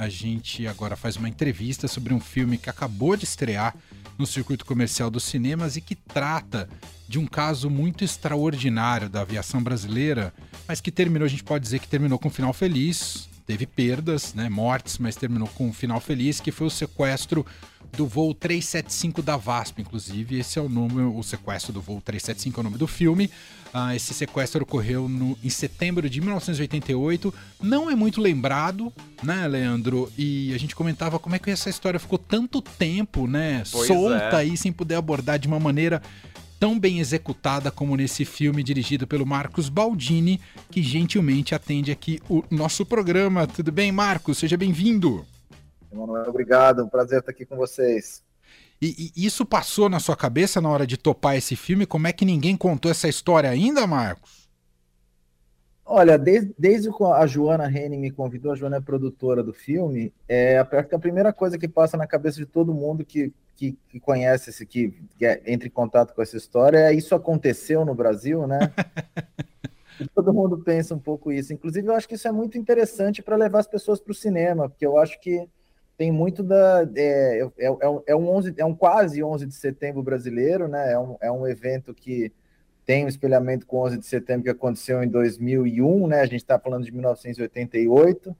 a gente agora faz uma entrevista sobre um filme que acabou de estrear no circuito comercial dos cinemas e que trata de um caso muito extraordinário da aviação brasileira, mas que terminou, a gente pode dizer que terminou com um final feliz, teve perdas, né, mortes, mas terminou com um final feliz, que foi o sequestro do voo 375 da VASP, inclusive. Esse é o nome, o sequestro do voo 375 é o nome do filme. Uh, esse sequestro ocorreu no, em setembro de 1988. Não é muito lembrado, né, Leandro? E a gente comentava como é que essa história ficou tanto tempo, né, pois solta é. aí, sem poder abordar de uma maneira tão bem executada como nesse filme dirigido pelo Marcos Baldini, que gentilmente atende aqui o nosso programa. Tudo bem, Marcos? Seja bem-vindo. Emanuel, obrigado. Um prazer estar aqui com vocês. E, e, isso passou na sua cabeça na hora de topar esse filme? Como é que ninguém contou essa história ainda, Marcos? Olha, desde, desde que a Joana Rene me convidou, a Joana é produtora do filme, é a, a primeira coisa que passa na cabeça de todo mundo que que, que conhece esse que, que é, entra em contato com essa história, é isso aconteceu no Brasil, né? todo mundo pensa um pouco isso. Inclusive, eu acho que isso é muito interessante para levar as pessoas para o cinema, porque eu acho que tem muito da. É, é, é, é, um 11, é um quase 11 de setembro brasileiro, né? É um, é um evento que tem um espelhamento com 11 de setembro que aconteceu em 2001, né? A gente está falando de 1988.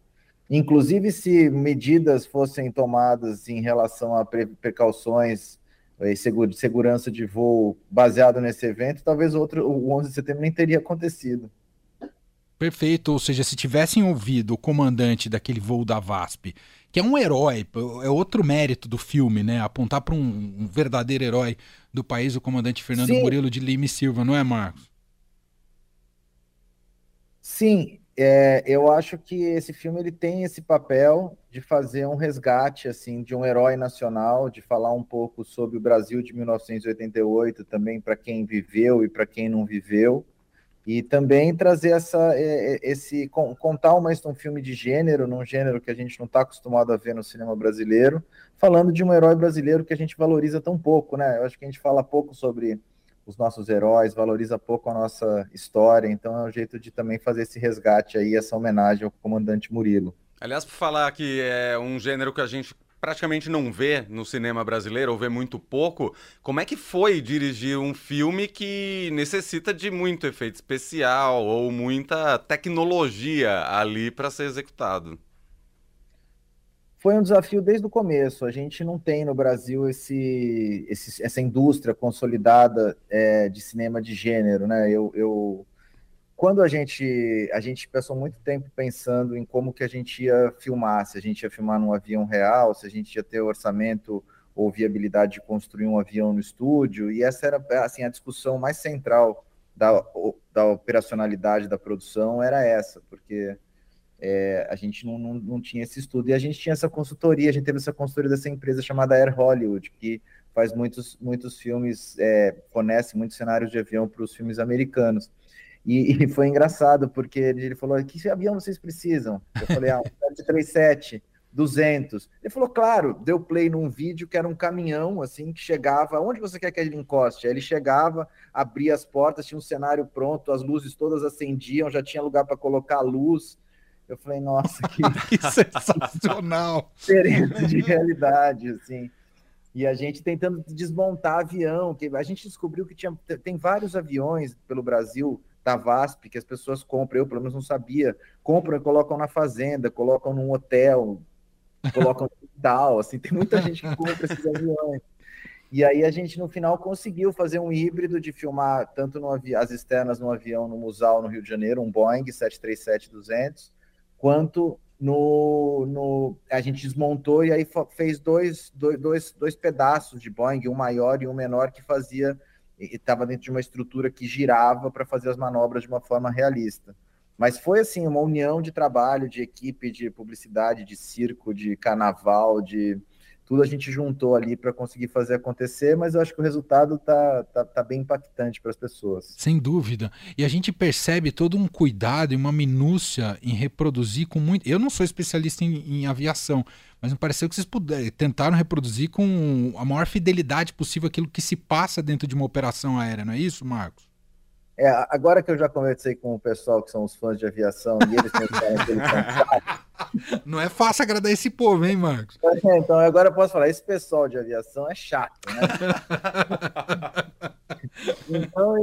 Inclusive, se medidas fossem tomadas em relação a precauções e segurança de voo baseado nesse evento, talvez outro, o 11 de setembro nem teria acontecido. Perfeito, ou seja, se tivessem ouvido o comandante daquele voo da VASP, que é um herói, é outro mérito do filme, né? Apontar para um, um, verdadeiro herói do país, o comandante Fernando Sim. Murilo de Lima e Silva, não é, Marcos? Sim, é, eu acho que esse filme ele tem esse papel de fazer um resgate assim de um herói nacional, de falar um pouco sobre o Brasil de 1988 também para quem viveu e para quem não viveu e também trazer essa esse contar uma, um filme de gênero, num gênero que a gente não está acostumado a ver no cinema brasileiro, falando de um herói brasileiro que a gente valoriza tão pouco, né? Eu acho que a gente fala pouco sobre os nossos heróis, valoriza pouco a nossa história, então é um jeito de também fazer esse resgate aí, essa homenagem ao comandante Murilo. Aliás, por falar que é um gênero que a gente praticamente não vê no cinema brasileiro, ou vê muito pouco, como é que foi dirigir um filme que necessita de muito efeito especial ou muita tecnologia ali para ser executado? foi um desafio desde o começo. A gente não tem no Brasil esse, esse essa indústria consolidada é, de cinema de gênero, né? Eu, eu, quando a gente a gente passou muito tempo pensando em como que a gente ia filmar, se a gente ia filmar num avião real, se a gente ia ter orçamento ou viabilidade de construir um avião no estúdio, e essa era assim a discussão mais central da, da operacionalidade da produção era essa, porque é, a gente não, não, não, tinha esse estudo. E a gente tinha essa consultoria, a gente teve essa consultoria dessa empresa chamada Air Hollywood, que faz muitos, muitos filmes, é, fornece muitos cenários de avião para os filmes americanos. E, e, foi engraçado, porque ele falou: que avião vocês precisam? Eu falei: ah, um 737. 200. Ele falou, claro, deu play num vídeo que era um caminhão, assim, que chegava, onde você quer que ele encoste? Aí ele chegava, abria as portas, tinha um cenário pronto, as luzes todas acendiam, já tinha lugar para colocar a luz, eu falei, nossa, que, que sensacional! Diferença de realidade, assim. E a gente tentando desmontar avião, que a gente descobriu que tinha, tem vários aviões pelo Brasil da VASP que as pessoas compram, eu pelo menos não sabia, compram e colocam na fazenda, colocam num hotel, colocam no hospital, assim, tem muita gente que compra esses aviões. E aí a gente no final conseguiu fazer um híbrido de filmar tanto no as externas no avião no Musal no Rio de Janeiro, um Boeing 737-200, quanto no, no, a gente desmontou e aí fez dois, dois, dois pedaços de Boeing, um maior e um menor, que fazia, estava dentro de uma estrutura que girava para fazer as manobras de uma forma realista. Mas foi assim, uma união de trabalho, de equipe, de publicidade, de circo, de carnaval, de tudo a gente juntou ali para conseguir fazer acontecer, mas eu acho que o resultado tá, tá, tá bem impactante para as pessoas. Sem dúvida. E a gente percebe todo um cuidado e uma minúcia em reproduzir com muito. Eu não sou especialista em, em aviação, mas me pareceu que vocês puderam, tentaram reproduzir com a maior fidelidade possível aquilo que se passa dentro de uma operação aérea, não é isso, Marcos? É, agora que eu já conversei com o pessoal que são os fãs de aviação e eles pensaram que eles Não é fácil agradar esse povo, hein, Marcos? É, então agora eu posso falar, esse pessoal de aviação é chato, né? então,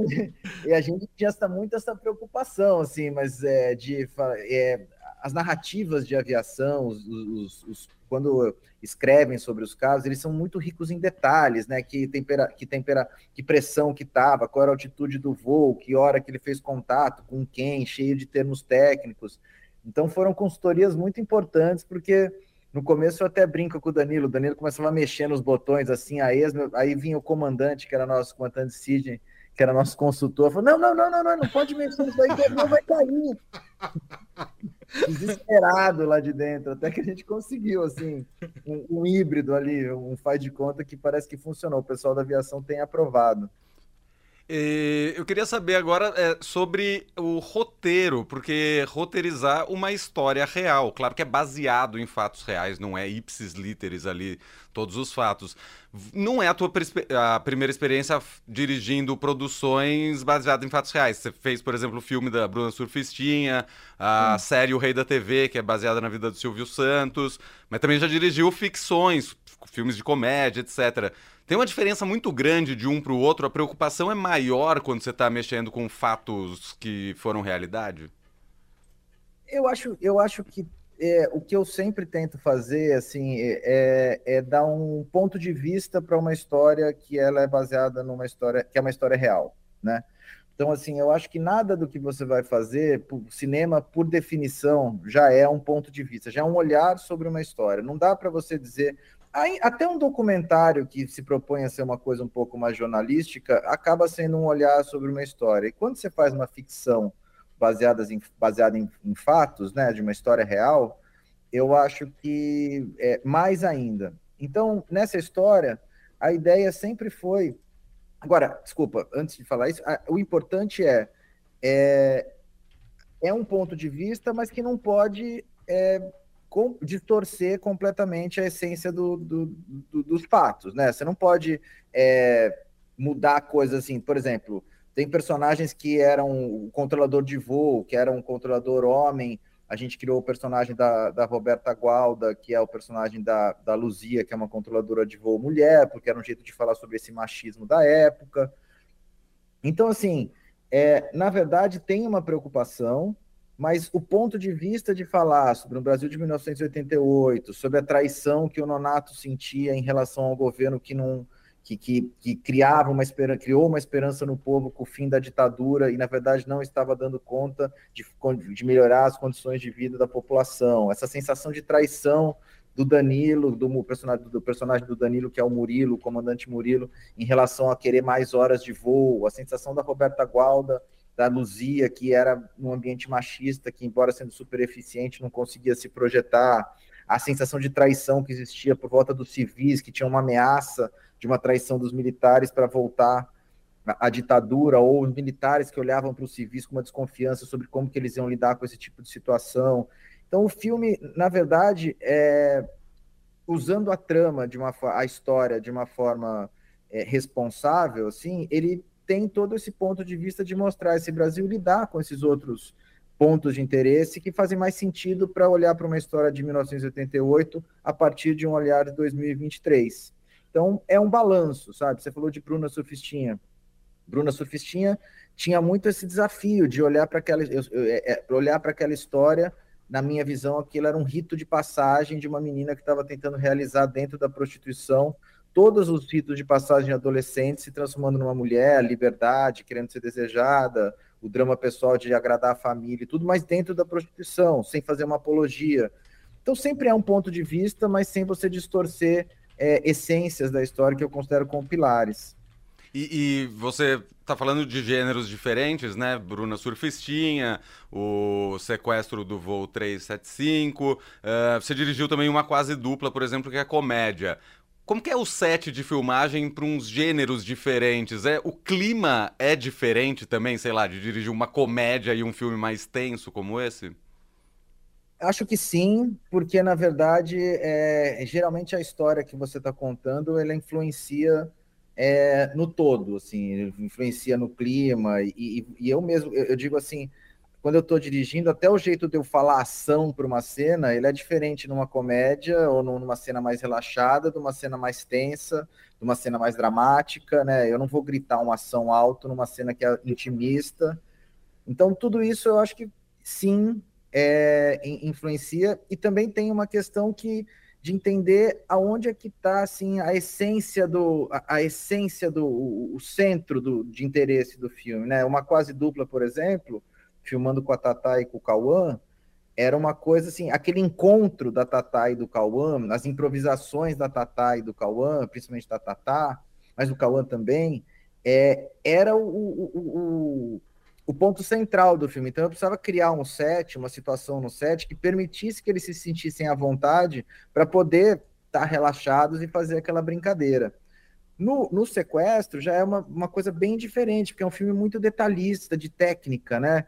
e a gente tinha essa, muito essa preocupação, assim, mas é, de é, as narrativas de aviação, os, os, os, quando escrevem sobre os casos, eles são muito ricos em detalhes, né? Que tempera, que tempera, que pressão que estava, qual era a altitude do voo, que hora que ele fez contato, com quem, cheio de termos técnicos. Então foram consultorias muito importantes, porque no começo eu até brinco com o Danilo, o Danilo começava a mexer nos botões assim, aí, aí vinha o comandante, que era nosso comandante Sidney, que era nosso consultor, falou: não, não, não, não, não, não pode mexer nisso aí, que o avião vai cair. Desesperado lá de dentro, até que a gente conseguiu, assim, um, um híbrido ali, um faz de conta que parece que funcionou. O pessoal da aviação tem aprovado. Eu queria saber agora é, sobre o roteiro, porque roteirizar uma história real, claro que é baseado em fatos reais, não é ipsis literis ali todos os fatos. Não é a tua a primeira experiência dirigindo produções baseadas em fatos reais. Você fez, por exemplo, o filme da Bruna Surfistinha, a hum. série O Rei da TV, que é baseada na vida do Silvio Santos, mas também já dirigiu ficções, filmes de comédia, etc. Tem uma diferença muito grande de um para o outro. A preocupação é maior quando você está mexendo com fatos que foram realidade? Eu acho, eu acho que é, o que eu sempre tento fazer assim é, é dar um ponto de vista para uma história que ela é baseada numa história que é uma história real, né? Então, assim, eu acho que nada do que você vai fazer, cinema, por definição, já é um ponto de vista, já é um olhar sobre uma história. Não dá para você dizer, até um documentário que se propõe a ser uma coisa um pouco mais jornalística acaba sendo um olhar sobre uma história. E quando você faz uma ficção baseada em, baseada em, em fatos, né, de uma história real, eu acho que é mais ainda. Então, nessa história, a ideia sempre foi. Agora, desculpa, antes de falar isso, a, o importante é, é, é um ponto de vista, mas que não pode é, com, distorcer completamente a essência do, do, do, dos fatos, né? Você não pode é, mudar coisas assim, por exemplo, tem personagens que eram o controlador de voo, que era um controlador homem, a gente criou o personagem da, da Roberta Gualda, que é o personagem da, da Luzia, que é uma controladora de voo mulher, porque era um jeito de falar sobre esse machismo da época. Então, assim, é, na verdade, tem uma preocupação, mas o ponto de vista de falar sobre o Brasil de 1988, sobre a traição que o Nonato sentia em relação ao governo que não que, que, que criava uma esperança, criou uma esperança no povo com o fim da ditadura e na verdade não estava dando conta de, de melhorar as condições de vida da população. Essa sensação de traição do Danilo, do personagem, do personagem do Danilo, que é o Murilo, o comandante Murilo, em relação a querer mais horas de voo, a sensação da Roberta Gualda da Luzia, que era um ambiente machista, que, embora sendo super eficiente, não conseguia se projetar, a sensação de traição que existia por volta dos civis, que tinha uma ameaça de uma traição dos militares para voltar à ditadura, ou os militares que olhavam para os civis com uma desconfiança sobre como que eles iam lidar com esse tipo de situação. Então, o filme, na verdade, é, usando a trama de uma a história de uma forma é, responsável, assim, ele tem todo esse ponto de vista de mostrar esse Brasil lidar com esses outros pontos de interesse que fazem mais sentido para olhar para uma história de 1988 a partir de um olhar de 2023. Então, é um balanço, sabe? Você falou de Bruna Surfistinha. Bruna Surfistinha tinha muito esse desafio de olhar para aquela, é, é, olhar para aquela história. Na minha visão, aquilo era um rito de passagem de uma menina que estava tentando realizar dentro da prostituição todos os ritos de passagem adolescente se transformando numa mulher, liberdade, querendo ser desejada, o drama pessoal de agradar a família e tudo, mas dentro da prostituição, sem fazer uma apologia. Então sempre é um ponto de vista, mas sem você distorcer é, essências da história que eu considero como pilares. E, e você está falando de gêneros diferentes, né? Bruna Surfistinha, o sequestro do voo 375. Uh, eh, você dirigiu também uma quase dupla, por exemplo, que é comédia. Como que é o set de filmagem para uns gêneros diferentes? É o clima é diferente também, sei lá, de dirigir uma comédia e um filme mais tenso como esse? Acho que sim, porque na verdade é, geralmente a história que você está contando ela influencia é, no todo, assim, influencia no clima e, e, eu mesmo eu, eu digo assim quando eu estou dirigindo, até o jeito de eu falar ação para uma cena, ele é diferente numa comédia ou numa cena mais relaxada, de uma cena mais tensa, de uma cena mais dramática, né? Eu não vou gritar uma ação alto numa cena que é intimista. Então, tudo isso eu acho que sim é, influencia. E também tem uma questão que de entender aonde é que está assim a essência do a, a essência do o, o centro do, de interesse do filme, né? Uma quase dupla, por exemplo, filmando com a Tatá e com o Cauã, era uma coisa assim, aquele encontro da Tatá e do Cauã, as improvisações da Tatá e do Cauã, principalmente da Tatá, mas do Cauã também, é, era o, o, o, o, ponto central do filme. Então eu precisava criar um set, uma situação no set que permitisse que eles se sentissem à vontade para poder estar tá relaxados e fazer aquela brincadeira. No, no sequestro já é uma, uma coisa bem diferente, porque é um filme muito detalhista, de técnica, né?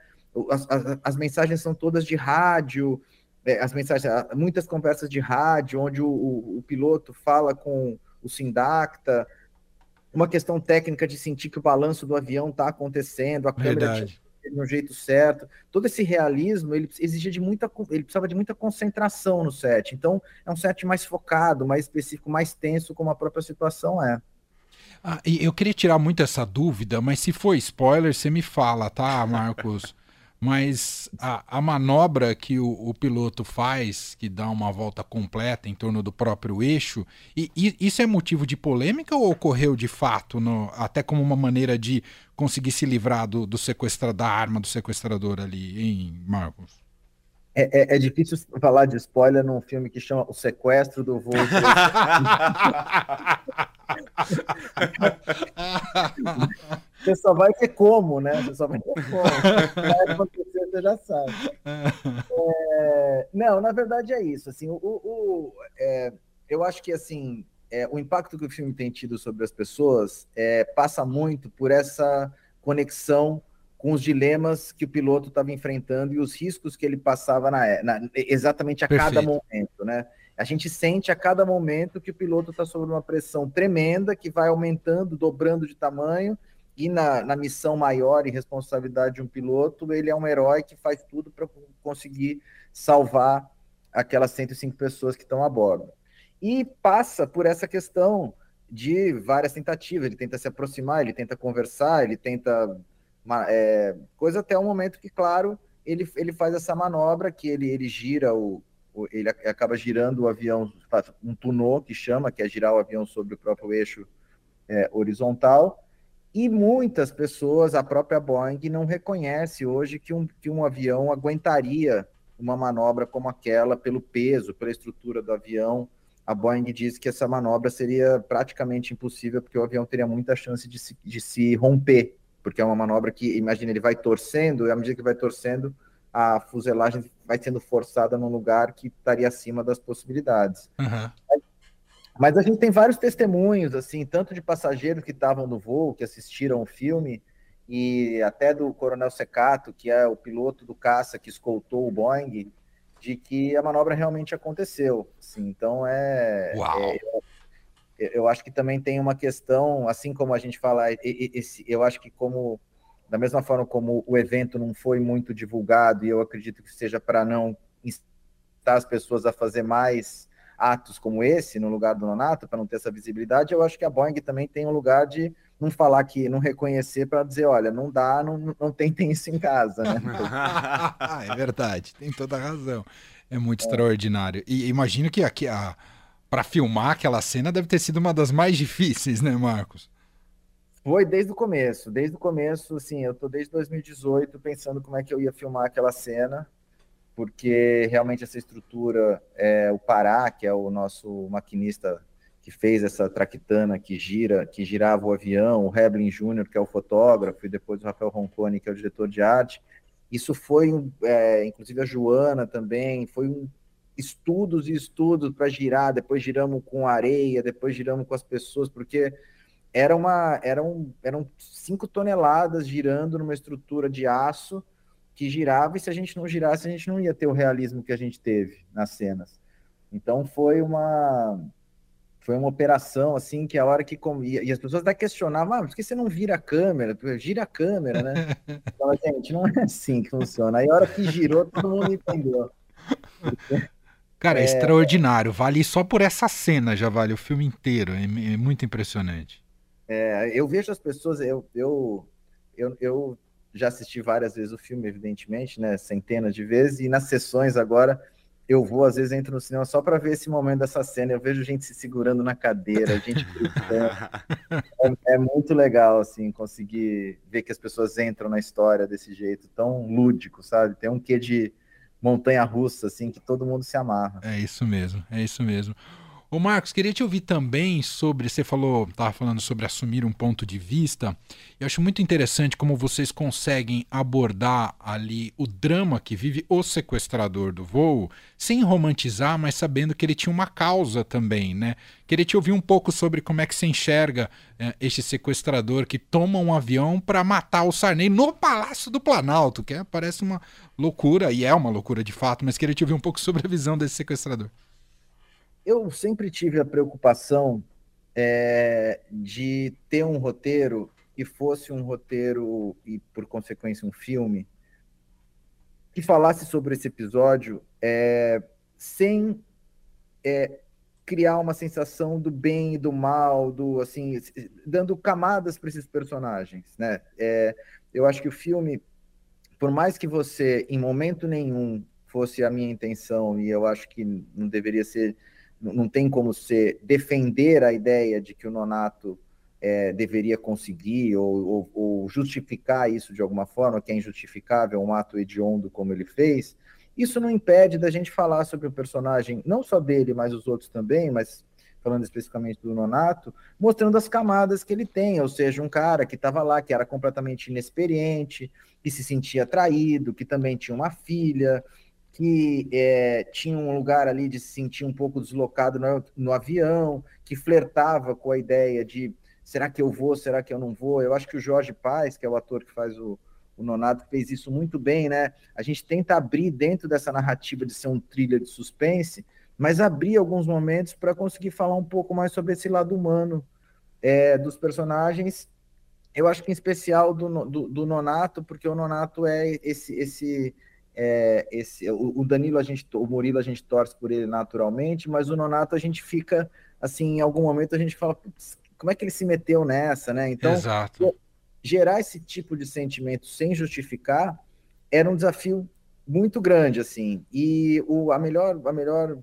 As, as, as mensagens são todas de rádio, é, as mensagens, muitas conversas de rádio, onde o, o, o piloto fala com o Sindacta, uma questão técnica de sentir que o balanço do avião está acontecendo, a câmera no jeito certo. Todo esse realismo, ele exigia de muita, ele precisava de muita concentração no set. Então, é um set mais focado, mais específico, mais tenso, como a própria situação é. Ah, eu queria tirar muito essa dúvida, mas se for spoiler, você me fala, tá, Marcos? Mas a, a manobra que o, o, piloto faz, que dá uma volta completa em torno do próprio eixo, e, e isso é motivo de polêmica ou ocorreu de fato, no, até como uma maneira de conseguir se livrar do, do sequestra, da arma do sequestrador ali, em Marcos? É, é, é, difícil falar de spoiler num filme que chama O Sequestro do Voo. Você só vai ver como, né? Você só vai ver como. Vai acontecer, você já sabe. É, não, na verdade é isso. Assim, o, o é, eu acho que assim, é, o impacto que o filme tem tido sobre as pessoas é, passa muito por essa conexão com os dilemas que o piloto estava enfrentando e os riscos que ele passava na, na exatamente a Perfeito. cada momento, né? A gente sente a cada momento que o piloto está sob uma pressão tremenda, que vai aumentando, dobrando de tamanho, e na, na missão maior e responsabilidade de um piloto, ele é um herói que faz tudo para conseguir salvar aquelas 105 pessoas que estão a bordo. E passa por essa questão de várias tentativas. Ele tenta se aproximar, ele tenta conversar, ele tenta. É, coisa até o momento que, claro, ele, ele faz essa manobra que ele, ele gira o, o. Ele acaba girando o avião, um tunô que chama, que é girar o avião sobre o próprio eixo é, horizontal e muitas pessoas, a própria Boeing, não reconhece hoje que um, que um avião aguentaria uma manobra como aquela pelo peso, pela estrutura do avião. A Boeing diz que essa manobra seria praticamente impossível, porque o avião teria muita chance de se, de se romper, porque é uma manobra que, imagina, ele vai torcendo, e à medida que vai torcendo, a fuselagem vai sendo forçada num lugar que estaria acima das possibilidades. Uhum. Mas a gente tem vários testemunhos, assim, tanto de passageiros que estavam no voo, que assistiram o filme, e até do Coronel Secato, que é o piloto do caça que escoltou o Boeing, de que a manobra realmente aconteceu. Assim, então é, é eu, acho que também tem uma questão, assim como a gente fala, esse, eu acho que como da mesma forma como o evento não foi muito divulgado e eu acredito que seja para não instar as pessoas a fazer mais atos como esse no lugar do Nonato, para não ter essa visibilidade, eu acho que a Boeing também tem um lugar de não falar que, não reconhecer para dizer, olha, não dá, não, não tentem isso em casa, né? é verdade, tem toda a razão. É muito é. extraordinário. E imagino que aqui a para filmar aquela cena deve ter sido uma das mais difíceis, né, Marcos? Foi desde o começo, desde o começo, assim, eu tô desde 2018 pensando como é que eu ia filmar aquela cena porque realmente essa estrutura, é, o Pará, que é o nosso maquinista que fez essa traquitana que gira, que girava o avião, o Heblin Júnior, que é o fotógrafo, e depois o Rafael Roncone, que é o diretor de arte, isso foi, é, inclusive a Joana também, foi um estudos e estudos para girar, depois giramos com areia, depois giramos com as pessoas, porque era uma, eram, eram cinco toneladas girando numa estrutura de aço, que girava, e se a gente não girasse, a gente não ia ter o realismo que a gente teve nas cenas. Então foi uma foi uma operação assim que a hora que comia, e as pessoas até questionavam, ah, por que você não vira a câmera? Gira a câmera, né? Então, gente, não é assim que funciona. Aí a hora que girou, todo mundo entendeu. Cara, é, é extraordinário. Vale só por essa cena, já vale o filme inteiro. É, é muito impressionante. É, eu vejo as pessoas, eu, eu, eu, eu já assisti várias vezes o filme, evidentemente, né? Centenas de vezes, e nas sessões agora eu vou, às vezes, entro no cinema só para ver esse momento dessa cena. Eu vejo gente se segurando na cadeira, gente é, é, muito legal, assim, conseguir ver que as pessoas entram na história desse jeito tão lúdico, sabe? Tem um quê de montanha russa, assim, que todo mundo se amarra. É isso mesmo, é isso mesmo. Ô Marcos, queria te ouvir também sobre, você falou, estava falando sobre assumir um ponto de vista. Eu acho muito interessante como vocês conseguem abordar ali o drama que vive o sequestrador do voo, sem romantizar, mas sabendo que ele tinha uma causa também, né? Queria te ouvir um pouco sobre como é que você enxerga é, este sequestrador que toma um avião para matar o Sarney no Palácio do Planalto, que é, parece uma loucura, e é uma loucura de fato, mas queria te ouvir um pouco sobre a visão desse sequestrador eu sempre tive a preocupação é, de ter um roteiro que fosse um roteiro e, por consequência, um filme que falasse sobre esse episódio é, sem é, criar uma sensação do bem e do mal, do assim, dando camadas para esses personagens, né? É, eu acho que o filme, por mais que você, em momento nenhum, fosse a minha intenção, e eu acho que não deveria ser não tem como ser defender a ideia de que o Nonato é, deveria conseguir ou, ou, ou, justificar isso de alguma forma, que é injustificável um ato hediondo como ele fez, isso não impede da gente falar sobre o personagem, não só dele, mas os outros também, mas falando especificamente do Nonato, mostrando as camadas que ele tem, ou seja, um cara que estava lá, que era completamente inexperiente, que se sentia traído, que também tinha uma filha, que é, tinha um lugar ali de se sentir um pouco deslocado no, no, avião, que flertava com a ideia de será que eu vou, será que eu não vou? Eu acho que o Jorge Paz, que é o ator que faz o, o Nonato, fez isso muito bem, né? A gente tenta abrir dentro dessa narrativa de ser um thriller de suspense, mas abrir alguns momentos para conseguir falar um pouco mais sobre esse lado humano é, dos personagens. Eu acho que em especial do, do, do Nonato, porque o Nonato é esse, esse é, esse, o, Danilo, a gente, o Murilo, a gente torce por ele naturalmente, mas o Nonato a gente fica, assim, em algum momento a gente fala, como é que ele se meteu nessa, né? Então, Exato. gerar esse tipo de sentimento sem justificar era um desafio muito grande, assim. E o, a, melhor, a melhor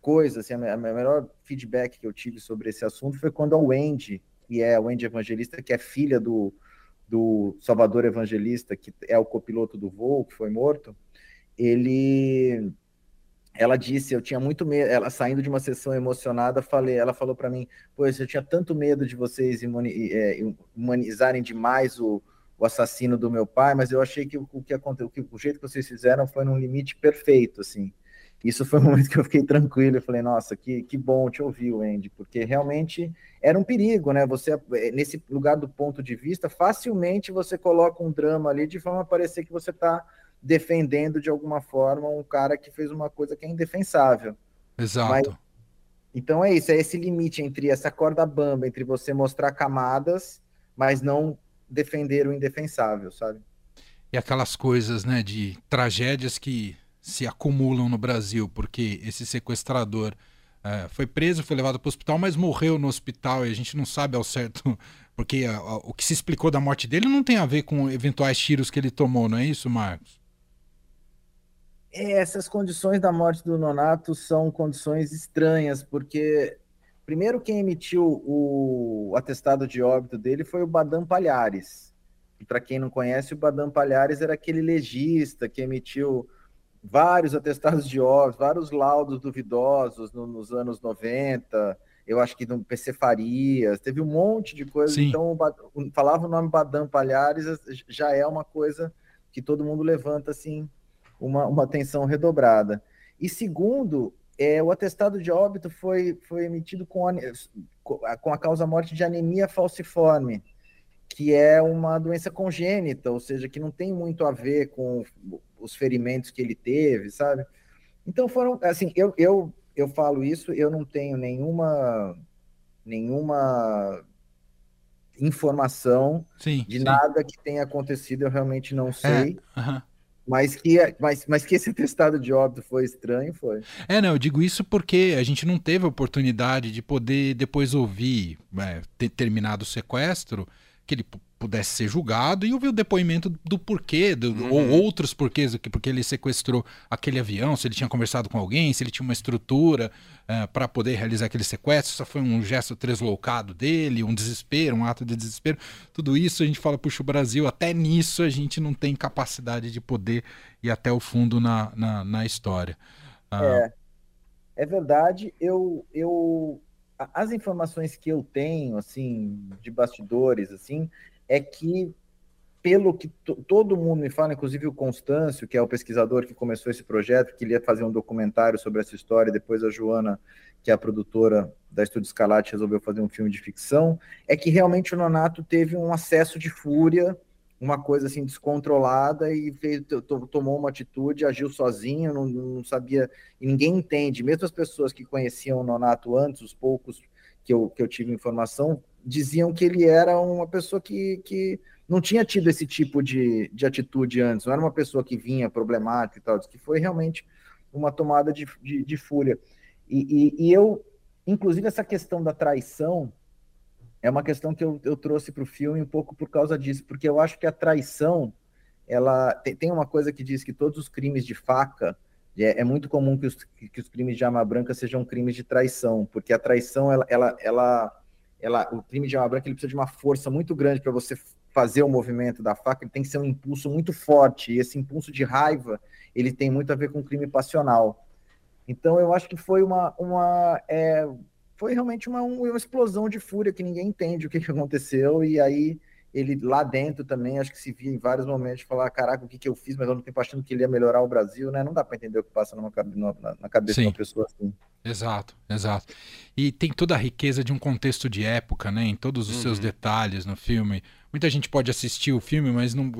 coisa, assim, a, a melhor feedback que eu tive sobre esse assunto foi quando a Wendy, que é a Wendy Evangelista, que é filha do, do Salvador Evangelista, que é o copiloto do voo, que foi morto, ele ela disse, eu tinha muito medo, ela saindo de uma sessão emocionada, falei, ela falou para mim, pois eu tinha tanto medo de vocês é, humanizarem demais o, o assassino do meu pai, mas eu achei que o, que aconteceu, o jeito que vocês fizeram foi num limite perfeito, assim. Isso foi um momento que eu fiquei tranquilo, eu falei, nossa, que, que bom te ouvir, Andy, porque realmente era um perigo, né? Você, é, nesse lugar do ponto de vista, facilmente você coloca um drama ali de forma a parecer que você está defendendo de alguma forma um cara que fez uma coisa que é indefensável. Exato. Mas, então é isso, é esse limite entre essa corda bamba, entre você mostrar camadas, mas não defender o indefensável, sabe? E aquelas coisas, né, de tragédias que se acumulam no Brasil, porque esse sequestrador é, foi preso, foi levado para o hospital, mas morreu no hospital e a gente não sabe ao certo, porque a, a, o que se explicou da morte dele não tem a ver com eventuais tiros que ele tomou, não é isso, Marcos? É, essas condições da morte do Nonato são condições estranhas, porque primeiro quem emitiu o atestado de óbito dele foi o Badam Palhares. E para quem não conhece, o Badam Palhares era aquele legista que emitiu vários atestados de óbito, vários laudos duvidosos no, nos anos 90, eu acho que no PC Farias, teve um monte de coisa. Sim. Então, falava o nome Badam Palhares, já é uma coisa que todo mundo levanta assim uma, uma atenção redobrada. E segundo, é, o atestado de óbito foi, foi emitido com a, com a causa morte de anemia falciforme, que é uma doença congênita, ou seja, que não tem muito a ver com os ferimentos que ele teve, sabe? Então foram, assim, eu, eu, eu falo isso, eu não tenho nenhuma nenhuma informação sim, de sim. nada que tenha acontecido, eu realmente não É, sei. aham. Mas, que, mas, mas que esse atestado de óbito foi estranho, foi. É, não, eu digo isso porque a gente não teve oportunidade de poder depois ouvir, é, ter terminado o sequestro, que ele pudesse ser julgado e ouvir o depoimento do porquê, do- Uhum. ou outros porquês, porque ele sequestrou aquele avião, se ele tinha conversado com alguém, se ele tinha uma estrutura para poder realizar aquele sequestro, só foi um gesto tresloucado dele, um desespero, um ato de desespero. Tudo isso a gente fala, puxa, o Brasil, até nisso a gente não tem capacidade de poder ir até o fundo na, na, na história. Ah, É, é verdade. Eu, eu, as informações que eu tenho, assim, de bastidores, assim, é que pelo que to- todo mundo me fala, inclusive o Constâncio, que é o pesquisador que começou esse projeto, que ia fazer um documentário sobre essa história, e depois a Joana, que é a produtora da Estúdio Scalate, resolveu fazer um filme de ficção, é que realmente o Nonato teve um acesso de fúria, uma coisa assim descontrolada e tomou uma atitude, agiu sozinho, não, não sabia, e ninguém entende, mesmo as pessoas que conheciam o Nonato antes, os poucos que eu, que eu tive informação, diziam que ele era uma pessoa que, que não tinha tido esse tipo de, de atitude antes, não era uma pessoa que vinha problemática e tal, que foi realmente uma tomada de, de, de fúria. E, e, e eu, inclusive, essa questão da traição é uma questão que eu, eu trouxe para o filme um pouco por causa disso, porque eu acho que a traição, ela tem, tem uma coisa que diz que todos os crimes de faca, é, é muito comum que os, que os crimes de arma branca sejam crimes de traição, porque a traição, ela, ela, ela, ela o crime de arma branca ele precisa de uma força muito grande para você fazer o movimento da faca, ele tem que ser um impulso muito forte, e esse impulso de raiva, ele tem muito a ver com crime passional. Então eu acho que foi uma, uma é, foi realmente uma, uma explosão de fúria que ninguém entende o que, que aconteceu, e aí ele lá dentro também, acho que se via em vários momentos falar, caraca, o que, que eu fiz, mas ao mesmo tempo achando que ele ia melhorar o Brasil, né? Não dá para entender o que passa numa, na, na cabeça Sim. de uma pessoa assim. Exato, exato. E tem toda a riqueza de um contexto de época, né? Em todos os seus Uhum. detalhes no filme. Muita gente pode assistir o filme, mas não,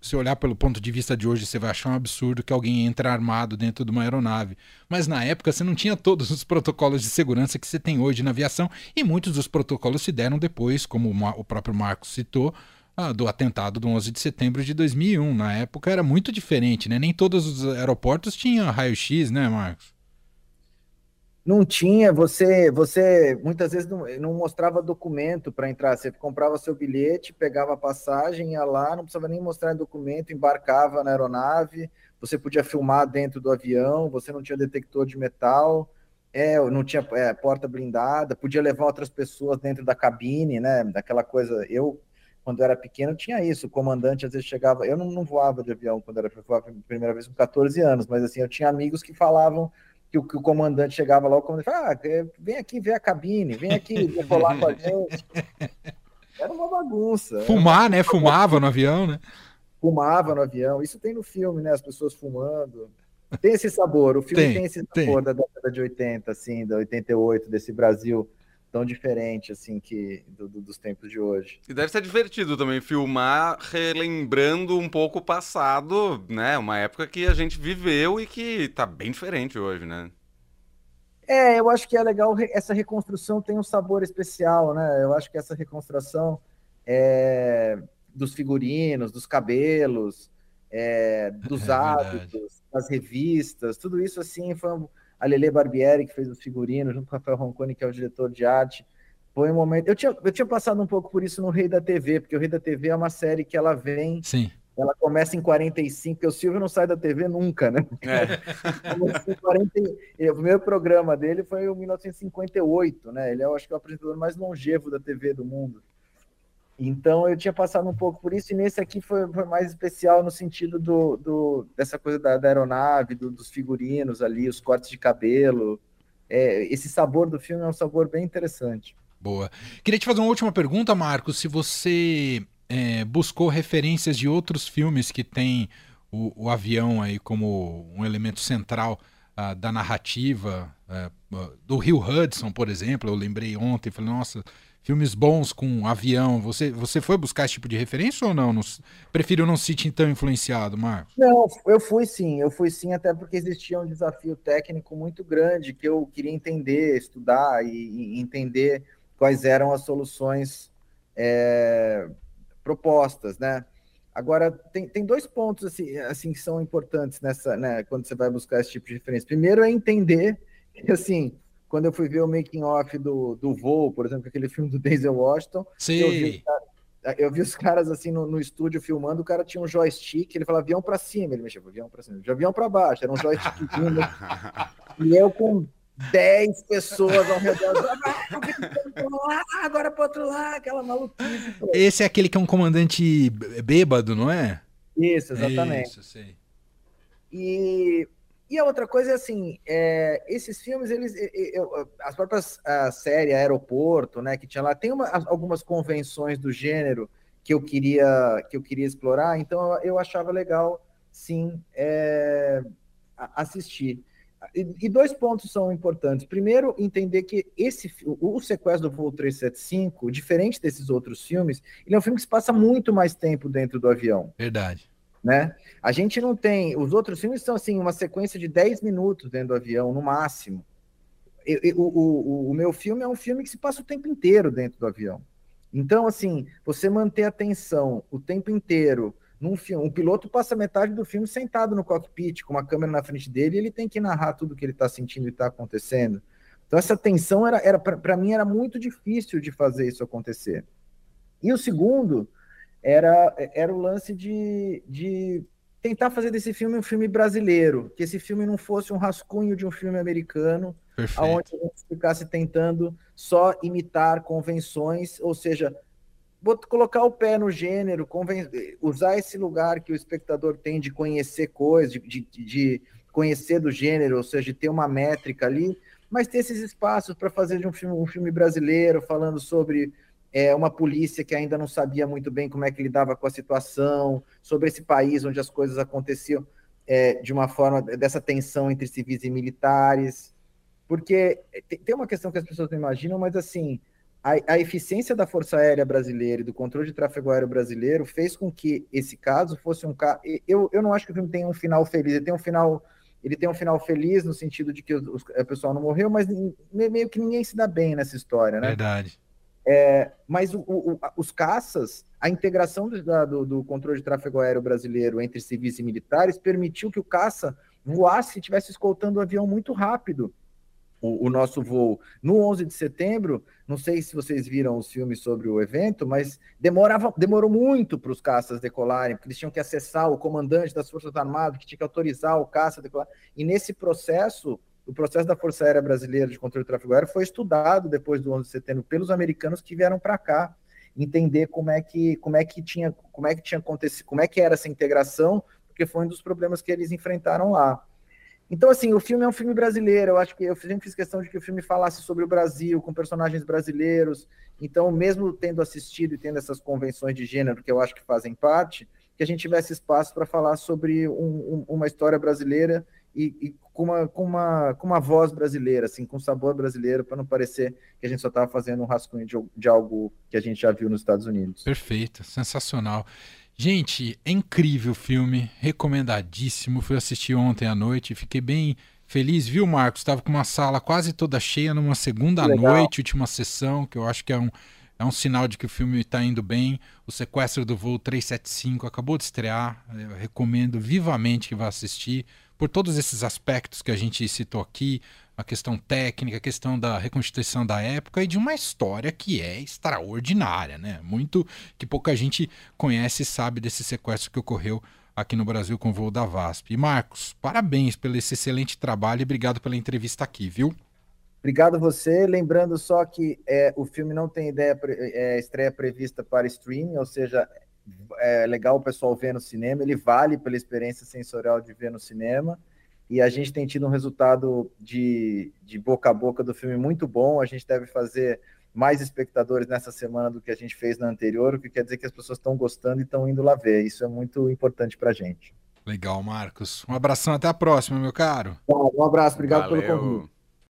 se olhar pelo ponto de vista de hoje, você vai achar um absurdo que alguém entre armado dentro de uma aeronave. Mas na época você não tinha todos os protocolos de segurança que você tem hoje na aviação, e muitos dos protocolos se deram depois, como o próprio Marcos citou, ah, do atentado do 11 de setembro de 2001. Na época era muito diferente, né? Nem todos os aeroportos tinham raio-x, né, Marcos? Não tinha, você, você muitas vezes não, não mostrava documento para entrar. Você comprava seu bilhete, pegava a passagem, ia lá, não precisava nem mostrar documento, embarcava na aeronave. Você podia filmar dentro do avião, você não tinha detector de metal, é, não tinha é, porta blindada, podia levar outras pessoas dentro da cabine, né? Daquela coisa. Eu, quando era pequeno, tinha isso. O comandante às vezes chegava. Eu não, não voava de avião quando era voava a primeira vez com 14 anos, mas assim, eu tinha amigos que falavam que o, que o comandante chegava lá, o comandante falava, ah, é, vem aqui ver a cabine, vem aqui decolar com a gente. Era uma bagunça. Fumar, né? Fumava no avião, né? Fumava no avião. Isso tem no filme, né? As pessoas fumando. Tem esse sabor. O filme Tem, tem, esse tem. sabor da década de 80, assim, da 88, desse Brasil tão diferente, assim, que do- do- dos tempos de hoje. E deve ser divertido também filmar relembrando um pouco o passado, né? Uma época que a gente viveu e que tá bem diferente hoje, né? É, eu acho que é legal, essa reconstrução tem um sabor especial, né? Eu acho que essa reconstrução é, dos figurinos, dos cabelos, é, dos É hábitos, das revistas, tudo isso assim foi um- a Lele Barbieri que fez os figurinos junto com o Rafael Roncone, que é o diretor de arte. Foi um momento. Eu tinha, eu tinha passado um pouco por isso no Rei da TV, porque o Rei da TV é uma série que ela vem, Sim. ela começa em 45, porque o Silvio não sai da TV nunca, né? É. Começou em 40 e- O primeiro programa dele foi em 1958, né? Ele é, eu acho que, é o apresentador mais longevo da TV do mundo. Então eu tinha passado um pouco por isso, e nesse aqui foi, foi mais especial no sentido do, do- dessa coisa da, da aeronave, do- dos figurinos ali, os cortes de cabelo. É, esse sabor do filme é um sabor bem interessante. Boa. Queria te fazer uma última pergunta, Marcos. Se você é, buscou referências de outros filmes que tem o, o avião aí como um elemento central ah, da narrativa, ah, do Rio Hudson, por exemplo, eu lembrei ontem, falei, nossa, filmes bons com avião. Você, você foi buscar esse tipo de referência ou não? não prefiro não se tão influenciado, Marcos? Não, eu fui sim, eu fui sim, até porque existia um desafio técnico muito grande que eu queria entender, estudar e, e entender quais eram as soluções é, propostas, né? Agora, tem, tem dois pontos assim, assim que são importantes nessa, né, quando você vai buscar esse tipo de referência. Primeiro é entender que, assim, quando eu fui ver o making off do, do voo, por exemplo, aquele filme do Denzel Washington, Sim. Eu, vi, eu vi os caras assim no, no, estúdio filmando, o cara tinha um joystick, ele falava avião para cima, ele mexia avião para cima, avião para baixo, era um joystick e eu com 10 pessoas ao redor. Ah, agora para outro lado, aquela maluquice. Esse é aquele que é um comandante bêbado, não é? Isso, exatamente. Isso, sei. E, e a outra coisa é assim, é, esses filmes, eles, eu, as próprias a série Aeroporto, né, que tinha lá, tem uma, algumas convenções do gênero que eu queria que eu queria explorar, então eu, achava legal, sim, é, assistir. E, dois pontos são importantes. Primeiro, entender que esse o, o sequestro do voo 375, diferente desses outros filmes, ele é um filme que se passa muito mais tempo dentro do avião. Verdade. Né? A gente não tem. Os outros filmes são assim, uma sequência de 10 minutos dentro do avião, no máximo. Eu, eu, o, o, o meu filme é um filme que se passa o tempo inteiro dentro do avião. Então, assim, você manter a atenção o tempo inteiro num filme, um piloto passa metade do filme sentado no cockpit, com uma câmera na frente dele, e ele tem que narrar tudo que ele está sentindo e está acontecendo. Então, essa tensão era, era para mim era muito difícil de fazer isso acontecer. E o segundo era, era o lance de, de tentar fazer desse filme um filme brasileiro, que esse filme não fosse um rascunho de um filme americano, Perfeito. onde a gente ficasse tentando só imitar convenções, ou seja, colocar o pé no gênero, usar esse lugar que o espectador tem de conhecer coisas, de, de, de conhecer do gênero, ou seja, de ter uma métrica ali, mas ter esses espaços para fazer de um filme, um filme brasileiro, falando sobre é, uma polícia que ainda não sabia muito bem como é que lidava com a situação, sobre esse país onde as coisas aconteciam é, de uma forma dessa tensão entre civis e militares, porque tem uma questão que as pessoas não imaginam, mas assim, a, a, eficiência da Força Aérea Brasileira e do controle de tráfego aéreo brasileiro fez com que esse caso fosse um caso. Eu, eu não acho que o filme tem um final feliz, ele tem um final. Ele tem um final feliz no sentido de que o, o pessoal não morreu, mas meio que ninguém se dá bem nessa história, né? Verdade. É, mas o, o, os caças, a integração do, do, do, controle de tráfego aéreo brasileiro entre civis e militares permitiu que o caça voasse e estivesse escoltando o avião muito rápido o, o, nosso voo no 11 de setembro. Não sei se vocês viram os filmes sobre o evento, mas demorava, demorou muito para os caças decolarem, porque eles tinham que acessar o comandante das Forças Armadas, que tinha que autorizar o caça a decolar. E nesse processo, o processo da Força Aérea Brasileira de controle do tráfego aéreo foi estudado depois do 11 de setembro pelos americanos que vieram para cá entender como é que como é que tinha como é que tinha acontecido, como é que era essa integração, porque foi um dos problemas que eles enfrentaram lá. Então, assim, o filme é um filme brasileiro. Eu acho que eu sempre fiz questão de que o filme falasse sobre o Brasil, com personagens brasileiros. Então, mesmo tendo assistido e tendo essas convenções de gênero que eu acho que fazem parte, que a gente tivesse espaço para falar sobre um, um, uma história brasileira e, e, com, uma, com, uma, com uma voz brasileira, assim, com sabor brasileiro, para não parecer que a gente só estava fazendo um rascunho de, de algo que a gente já viu nos Estados Unidos. Perfeito, sensacional. Gente, é incrível o filme, recomendadíssimo. Fui assistir ontem à noite, fiquei bem feliz, viu, Marcos? Estava com uma sala quase toda cheia numa segunda noite, última sessão, que eu acho que é um, é um sinal de que o filme está indo bem. O Sequestro do Voo 375 acabou de estrear, eu recomendo vivamente que vá assistir, por todos esses aspectos que a gente citou aqui, a questão técnica, a questão da reconstituição da época e de uma história que é extraordinária, né? Muito que pouca gente conhece e sabe desse sequestro que ocorreu aqui no Brasil com o voo da VASP. E Marcos, parabéns pelo esse excelente trabalho e obrigado pela entrevista aqui, viu? Obrigado você. Lembrando só que é, o filme não tem ideia é, estreia prevista para streaming, ou seja, é legal o pessoal ver no cinema. Ele vale pela experiência sensorial de ver no cinema e a gente tem tido um resultado de, de boca a boca do filme muito bom. A gente deve fazer mais espectadores nessa semana do que a gente fez na anterior, o que quer dizer que as pessoas estão gostando e estão indo lá ver. Isso é muito importante para a gente. Legal, Marcos. Um abração, até a próxima, meu caro. Um abraço, obrigado Valeu. pelo convite.